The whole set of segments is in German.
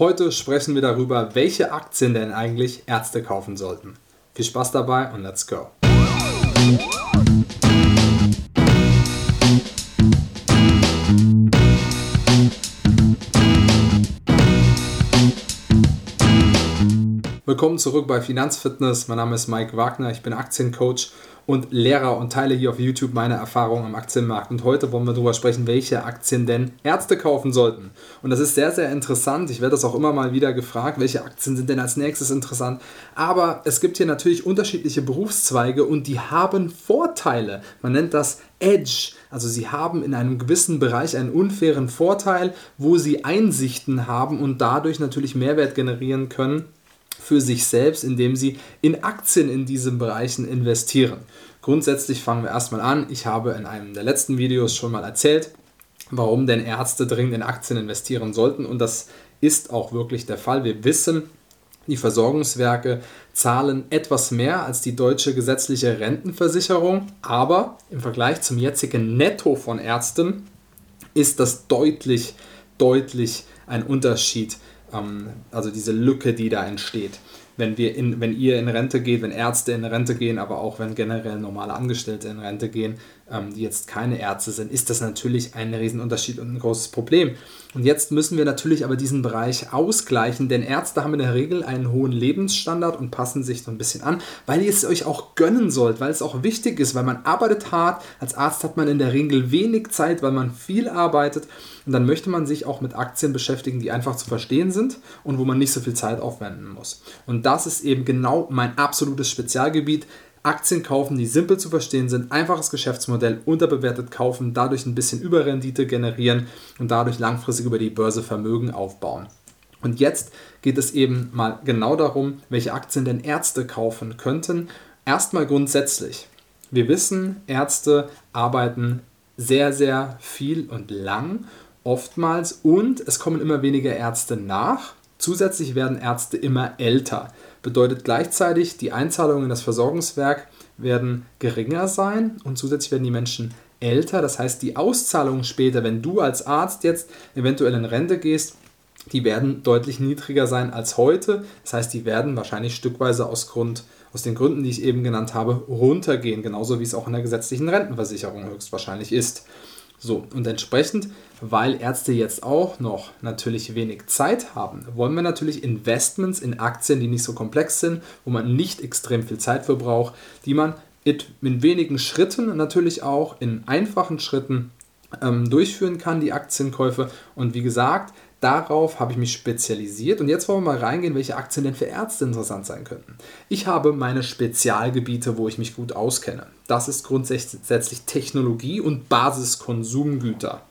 Heute sprechen wir darüber, welche Aktien denn eigentlich Ärzte kaufen sollten. Viel Spaß dabei und let's go. Willkommen zurück bei Finanzfitness. Mein Name ist Mike Wagner, ich bin Aktiencoach und Lehrer und teile hier auf YouTube meine Erfahrungen am Aktienmarkt. Und heute wollen wir darüber sprechen, welche Aktien denn Ärzte kaufen sollten. Und das ist sehr, sehr interessant. Ich werde das auch immer mal wieder gefragt, welche Aktien sind denn als nächstes interessant. Aber es gibt hier natürlich unterschiedliche Berufszweige und die haben Vorteile. Man nennt das Edge. Also sie haben in einem gewissen Bereich einen unfairen Vorteil, wo sie Einsichten haben und dadurch natürlich Mehrwert generieren können für sich selbst, indem sie in Aktien in diesen Bereichen investieren. Grundsätzlich fangen wir erstmal an. Ich habe in einem der letzten Videos schon mal erzählt, warum denn Ärzte dringend in Aktien investieren sollten und das ist auch wirklich der Fall. Wir wissen, die Versorgungswerke zahlen etwas mehr als die deutsche gesetzliche Rentenversicherung, aber im Vergleich zum jetzigen Netto von Ärzten ist das deutlich, deutlich ein Unterschied ähm, also diese Lücke, die da entsteht. Wenn, wir in, wenn ihr in Rente geht, wenn Ärzte in Rente gehen, aber auch wenn generell normale Angestellte in Rente gehen, ähm, die jetzt keine Ärzte sind, ist das natürlich ein Riesenunterschied und ein großes Problem. Und jetzt müssen wir natürlich aber diesen Bereich ausgleichen, denn Ärzte haben in der Regel einen hohen Lebensstandard und passen sich so ein bisschen an, weil ihr es euch auch gönnen sollt, weil es auch wichtig ist, weil man arbeitet hart. Als Arzt hat man in der Regel wenig Zeit, weil man viel arbeitet. Und dann möchte man sich auch mit Aktien beschäftigen, die einfach zu verstehen sind und wo man nicht so viel Zeit aufwenden muss. Und das ist eben genau mein absolutes Spezialgebiet. Aktien kaufen, die simpel zu verstehen sind, einfaches Geschäftsmodell, unterbewertet kaufen, dadurch ein bisschen Überrendite generieren und dadurch langfristig über die Börse Vermögen aufbauen. Und jetzt geht es eben mal genau darum, welche Aktien denn Ärzte kaufen könnten. Erstmal grundsätzlich. Wir wissen, Ärzte arbeiten sehr, sehr viel und lang, oftmals, und es kommen immer weniger Ärzte nach. Zusätzlich werden Ärzte immer älter bedeutet gleichzeitig, die Einzahlungen in das Versorgungswerk werden geringer sein und zusätzlich werden die Menschen älter. Das heißt, die Auszahlungen später, wenn du als Arzt jetzt eventuell in Rente gehst, die werden deutlich niedriger sein als heute. Das heißt, die werden wahrscheinlich stückweise aus, Grund, aus den Gründen, die ich eben genannt habe, runtergehen, genauso wie es auch in der gesetzlichen Rentenversicherung höchstwahrscheinlich ist. So, und entsprechend, weil Ärzte jetzt auch noch natürlich wenig Zeit haben, wollen wir natürlich Investments in Aktien, die nicht so komplex sind, wo man nicht extrem viel Zeit für braucht, die man in wenigen Schritten natürlich auch in einfachen Schritten ähm, durchführen kann, die Aktienkäufe. Und wie gesagt, Darauf habe ich mich spezialisiert und jetzt wollen wir mal reingehen, welche Aktien denn für Ärzte interessant sein könnten. Ich habe meine Spezialgebiete, wo ich mich gut auskenne. Das ist grundsätzlich Technologie und Basiskonsumgüter.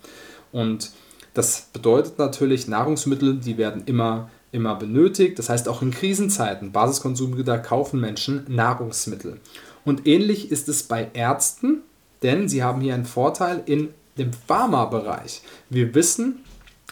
Und das bedeutet natürlich, Nahrungsmittel, die werden immer, immer benötigt. Das heißt, auch in Krisenzeiten, Basiskonsumgüter kaufen Menschen Nahrungsmittel. Und ähnlich ist es bei Ärzten, denn sie haben hier einen Vorteil in dem Pharmabereich. Wir wissen,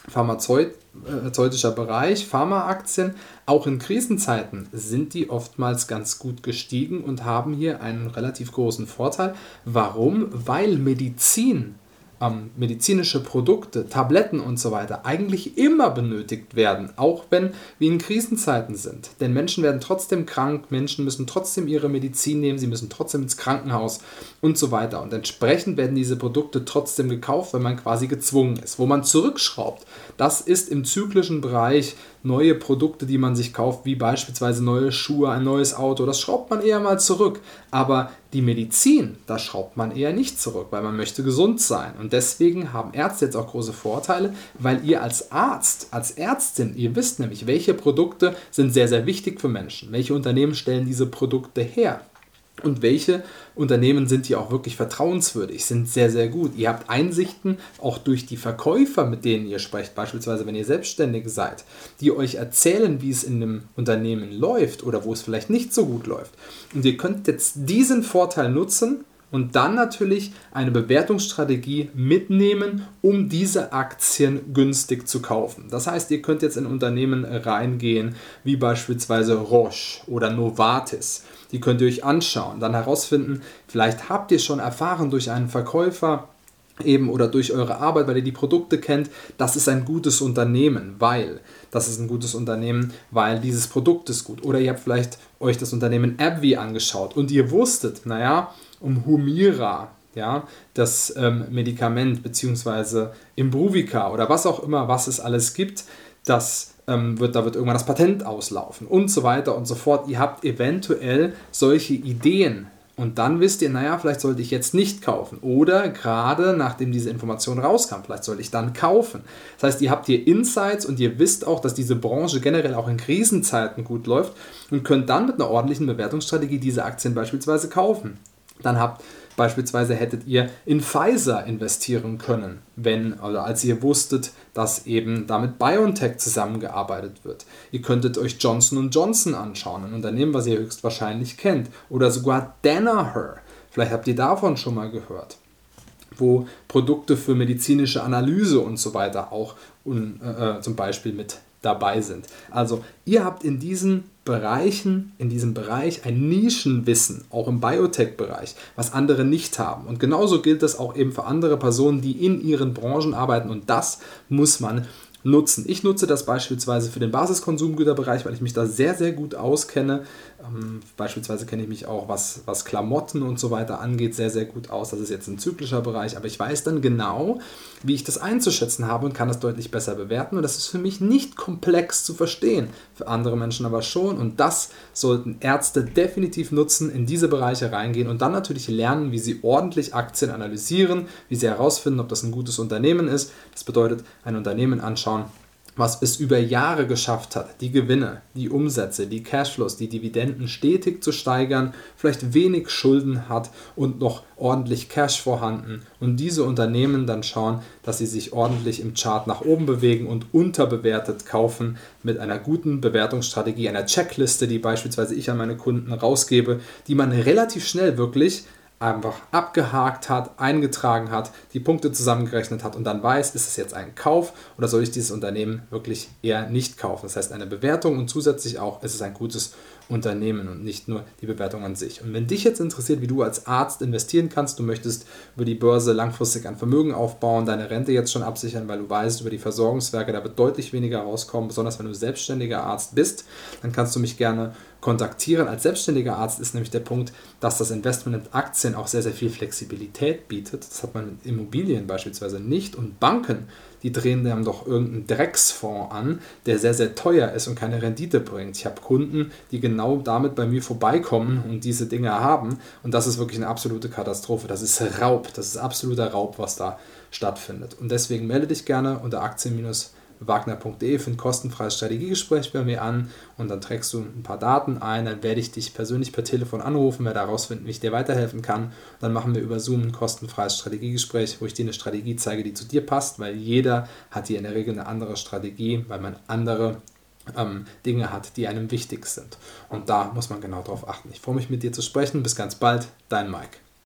pharmazeutischer Bereich, Pharmaaktien, auch in Krisenzeiten sind die oftmals ganz gut gestiegen und haben hier einen relativ großen Vorteil. Warum? Weil Medizin ähm, medizinische Produkte, Tabletten und so weiter eigentlich immer benötigt werden, auch wenn wir in Krisenzeiten sind. Denn Menschen werden trotzdem krank, Menschen müssen trotzdem ihre Medizin nehmen, sie müssen trotzdem ins Krankenhaus und so weiter. Und entsprechend werden diese Produkte trotzdem gekauft, wenn man quasi gezwungen ist. Wo man zurückschraubt, das ist im zyklischen Bereich neue Produkte, die man sich kauft, wie beispielsweise neue Schuhe, ein neues Auto. Das schraubt man eher mal zurück. Aber die Medizin, da schraubt man eher nicht zurück, weil man möchte gesund sein. Und deswegen haben Ärzte jetzt auch große Vorteile, weil ihr als Arzt, als Ärztin, ihr wisst nämlich, welche Produkte sind sehr, sehr wichtig für Menschen. Welche Unternehmen stellen diese Produkte her? Und welche Unternehmen sind hier auch wirklich vertrauenswürdig, sind sehr, sehr gut. Ihr habt Einsichten auch durch die Verkäufer, mit denen ihr sprecht, beispielsweise wenn ihr selbstständig seid, die euch erzählen, wie es in einem Unternehmen läuft oder wo es vielleicht nicht so gut läuft. Und ihr könnt jetzt diesen Vorteil nutzen, und dann natürlich eine Bewertungsstrategie mitnehmen, um diese Aktien günstig zu kaufen. Das heißt, ihr könnt jetzt in Unternehmen reingehen, wie beispielsweise Roche oder Novartis die könnt ihr euch anschauen, dann herausfinden, vielleicht habt ihr schon erfahren durch einen Verkäufer, eben oder durch eure Arbeit, weil ihr die Produkte kennt, das ist ein gutes Unternehmen, weil das ist ein gutes Unternehmen, weil dieses Produkt ist gut. Oder ihr habt vielleicht euch das Unternehmen AbbVie angeschaut und ihr wusstet, naja, um Humira, ja, das ähm, Medikament beziehungsweise Imbruvica oder was auch immer, was es alles gibt, das ähm, wird, da wird irgendwann das Patent auslaufen und so weiter und so fort. Ihr habt eventuell solche Ideen und dann wisst ihr, naja, vielleicht sollte ich jetzt nicht kaufen. Oder gerade nachdem diese Information rauskam, vielleicht sollte ich dann kaufen. Das heißt, ihr habt hier Insights und ihr wisst auch, dass diese Branche generell auch in Krisenzeiten gut läuft und könnt dann mit einer ordentlichen Bewertungsstrategie diese Aktien beispielsweise kaufen. Dann habt Beispielsweise hättet ihr in Pfizer investieren können, wenn oder als ihr wusstet, dass eben damit BioNTech zusammengearbeitet wird. Ihr könntet euch Johnson Johnson anschauen, ein Unternehmen, was ihr höchstwahrscheinlich kennt, oder sogar Danaher. Vielleicht habt ihr davon schon mal gehört wo Produkte für medizinische Analyse und so weiter auch un, äh, zum Beispiel mit dabei sind. Also ihr habt in diesen Bereichen, in diesem Bereich ein Nischenwissen, auch im Biotech-Bereich, was andere nicht haben. Und genauso gilt das auch eben für andere Personen, die in ihren Branchen arbeiten. Und das muss man nutzen. Ich nutze das beispielsweise für den Basiskonsumgüterbereich, weil ich mich da sehr, sehr gut auskenne. Ähm, beispielsweise kenne ich mich auch, was, was Klamotten und so weiter angeht, sehr, sehr gut aus. Das ist jetzt ein zyklischer Bereich, aber ich weiß dann genau, wie ich das einzuschätzen habe und kann das deutlich besser bewerten. Und das ist für mich nicht komplex zu verstehen, für andere Menschen aber schon. Und das sollten Ärzte definitiv nutzen, in diese Bereiche reingehen und dann natürlich lernen, wie sie ordentlich Aktien analysieren, wie sie herausfinden, ob das ein gutes Unternehmen ist. Das bedeutet, ein Unternehmen anschauen, was es über Jahre geschafft hat, die Gewinne, die Umsätze, die Cashflows, die Dividenden stetig zu steigern, vielleicht wenig Schulden hat und noch ordentlich Cash vorhanden. Und diese Unternehmen dann schauen, dass sie sich ordentlich im Chart nach oben bewegen und unterbewertet kaufen mit einer guten Bewertungsstrategie, einer Checkliste, die beispielsweise ich an meine Kunden rausgebe, die man relativ schnell wirklich einfach abgehakt hat, eingetragen hat, die Punkte zusammengerechnet hat und dann weiß, ist es jetzt ein Kauf oder soll ich dieses Unternehmen wirklich eher nicht kaufen. Das heißt eine Bewertung und zusätzlich auch, ist es ein gutes Unternehmen und nicht nur die Bewertung an sich. Und wenn dich jetzt interessiert, wie du als Arzt investieren kannst, du möchtest über die Börse langfristig ein Vermögen aufbauen, deine Rente jetzt schon absichern, weil du weißt, über die Versorgungswerke, da wird deutlich weniger rauskommen, besonders wenn du selbstständiger Arzt bist, dann kannst du mich gerne kontaktieren. Als selbstständiger Arzt ist nämlich der Punkt, dass das Investment in Aktien auch sehr, sehr viel Flexibilität bietet. Das hat man mit Immobilien beispielsweise nicht und Banken die drehen dann doch irgendeinen Drecksfonds an, der sehr, sehr teuer ist und keine Rendite bringt. Ich habe Kunden, die genau damit bei mir vorbeikommen und diese Dinge haben und das ist wirklich eine absolute Katastrophe. Das ist Raub, das ist absoluter Raub, was da stattfindet. Und deswegen melde dich gerne unter Aktien- wagner.de für ein kostenfreies Strategiegespräch bei mir an und dann trägst du ein paar Daten ein, dann werde ich dich persönlich per Telefon anrufen, werde herausfinden, wie ich dir weiterhelfen kann. Dann machen wir über Zoom ein kostenfreies Strategiegespräch, wo ich dir eine Strategie zeige, die zu dir passt, weil jeder hat hier in der Regel eine andere Strategie, weil man andere ähm, Dinge hat, die einem wichtig sind. Und da muss man genau drauf achten. Ich freue mich mit dir zu sprechen. Bis ganz bald, dein Mike.